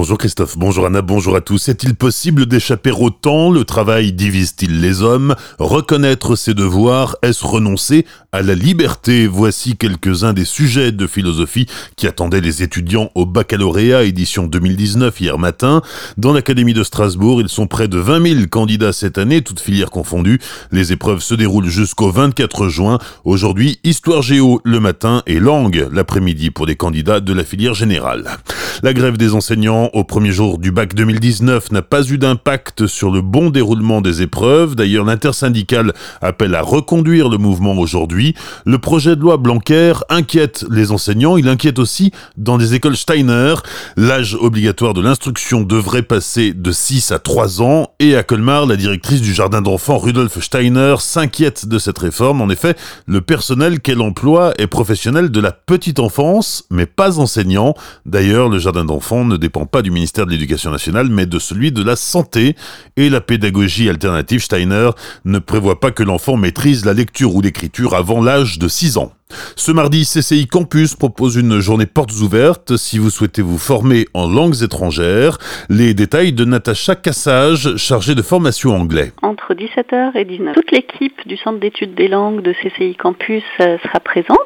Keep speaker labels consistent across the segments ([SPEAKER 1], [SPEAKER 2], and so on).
[SPEAKER 1] Bonjour Christophe, bonjour Anna, bonjour à tous. Est-il possible d'échapper au temps? Le travail divise-t-il les hommes? Reconnaître ses devoirs, est-ce renoncer à la liberté? Voici quelques-uns des sujets de philosophie qui attendaient les étudiants au baccalauréat édition 2019 hier matin. Dans l'Académie de Strasbourg, ils sont près de 20 000 candidats cette année, toutes filières confondues. Les épreuves se déroulent jusqu'au 24 juin. Aujourd'hui, histoire géo le matin et langue l'après-midi pour les candidats de la filière générale. La grève des enseignants au premier jour du bac 2019 n'a pas eu d'impact sur le bon déroulement des épreuves. D'ailleurs, l'intersyndicale appelle à reconduire le mouvement aujourd'hui. Le projet de loi Blanquer inquiète les enseignants. Il inquiète aussi dans les écoles Steiner. L'âge obligatoire de l'instruction devrait passer de 6 à 3 ans. Et à Colmar, la directrice du jardin d'enfants Rudolf Steiner s'inquiète de cette réforme. En effet, le personnel qu'elle emploie est professionnel de la petite enfance, mais pas enseignant. D'ailleurs, le jardin d'enfants ne dépend pas du ministère de l'Éducation nationale, mais de celui de la Santé. Et la pédagogie alternative Steiner ne prévoit pas que l'enfant maîtrise la lecture ou l'écriture avant l'âge de 6 ans. Ce mardi, CCI Campus propose une journée portes ouvertes si vous souhaitez vous former en langues étrangères. Les détails de Natacha Cassage, chargée de formation anglais.
[SPEAKER 2] Entre 17h et 19h, toute l'équipe du Centre d'études des langues de CCI Campus euh, sera présente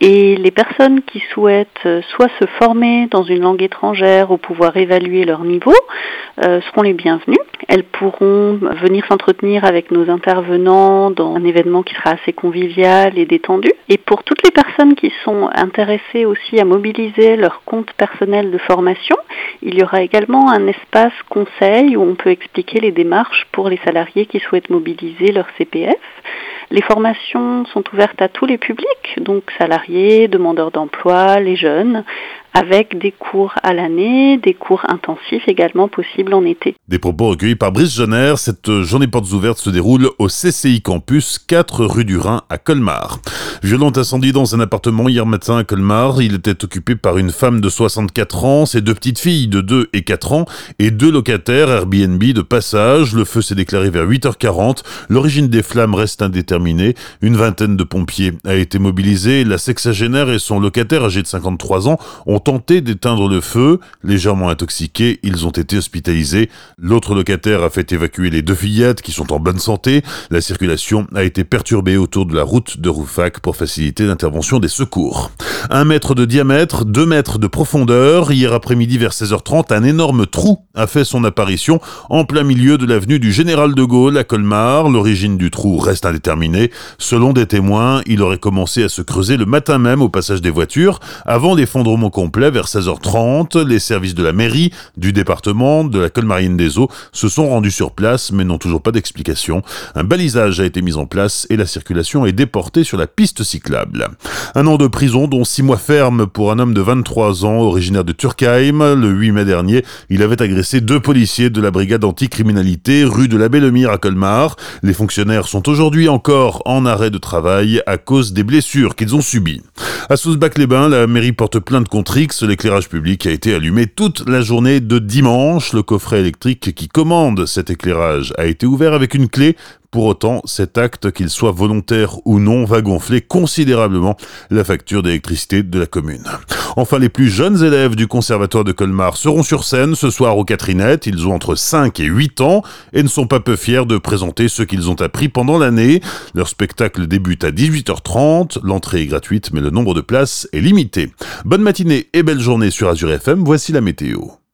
[SPEAKER 2] et les personnes qui souhaitent euh, soit se former dans une langue étrangère ou pouvoir évaluer leur niveau euh, seront les bienvenues. Elles pourront venir s'entretenir avec nos intervenants dans un événement qui sera assez convivial et détendu. Et pour toutes les personnes qui sont intéressées aussi à mobiliser leur compte personnel de formation, il y aura également un espace conseil où on peut expliquer les démarches pour les salariés qui souhaitent mobiliser leur CPF. Les formations sont ouvertes à tous les publics, donc salariés, demandeurs d'emploi, les jeunes, avec des cours à l'année, des cours intensifs également possibles en été.
[SPEAKER 1] Des propos recueillis par Brice Jenner. Cette journée portes ouvertes se déroule au CCI Campus, 4 rue du Rhin à Colmar. Violent incendie dans un appartement hier matin à Colmar. Il était occupé par une femme de 64 ans, ses deux petites filles de 2 et 4 ans et deux locataires Airbnb de passage. Le feu s'est déclaré vers 8h40. L'origine des flammes reste indéterminée. Une vingtaine de pompiers a été mobilisée. La sexagénaire et son locataire âgé de 53 ans ont tenté d'éteindre le feu. Légèrement intoxiqués, ils ont été hospitalisés. L'autre locataire a fait évacuer les deux fillettes qui sont en bonne santé. La circulation a été perturbée autour de la route de Roufac pour faciliter l'intervention des secours. Un mètre de diamètre, deux mètres de profondeur. Hier après-midi vers 16h30, un énorme trou a fait son apparition en plein milieu de l'avenue du Général de Gaulle à Colmar. L'origine du trou reste indéterminée. Selon des témoins, il aurait commencé à se creuser le matin même au passage des voitures avant l'effondrement complet vers 16h30. Les services de la mairie, du département, de la Colmarienne des Eaux se sont rendus sur place mais n'ont toujours pas d'explication. Un balisage a été mis en place et la circulation est déportée sur la piste cyclable. Un an de prison dont six mois ferme pour un homme de 23 ans originaire de Turkheim. Le 8 mai dernier, il avait agressé deux policiers de la brigade anticriminalité rue de la Bellemire à Colmar. Les fonctionnaires sont aujourd'hui encore en arrêt de travail à cause des blessures qu'ils ont subies. À Sousbac-les-Bains, la mairie porte plainte contre X. L'éclairage public a été allumé toute la journée de dimanche. Le coffret électrique qui commande cet éclairage a été ouvert avec une clé pour autant, cet acte, qu'il soit volontaire ou non, va gonfler considérablement la facture d'électricité de la commune. Enfin, les plus jeunes élèves du conservatoire de Colmar seront sur scène ce soir aux Catherinettes. Ils ont entre 5 et 8 ans et ne sont pas peu fiers de présenter ce qu'ils ont appris pendant l'année. Leur spectacle débute à 18h30. L'entrée est gratuite, mais le nombre de places est limité. Bonne matinée et belle journée sur Azure FM. Voici la météo.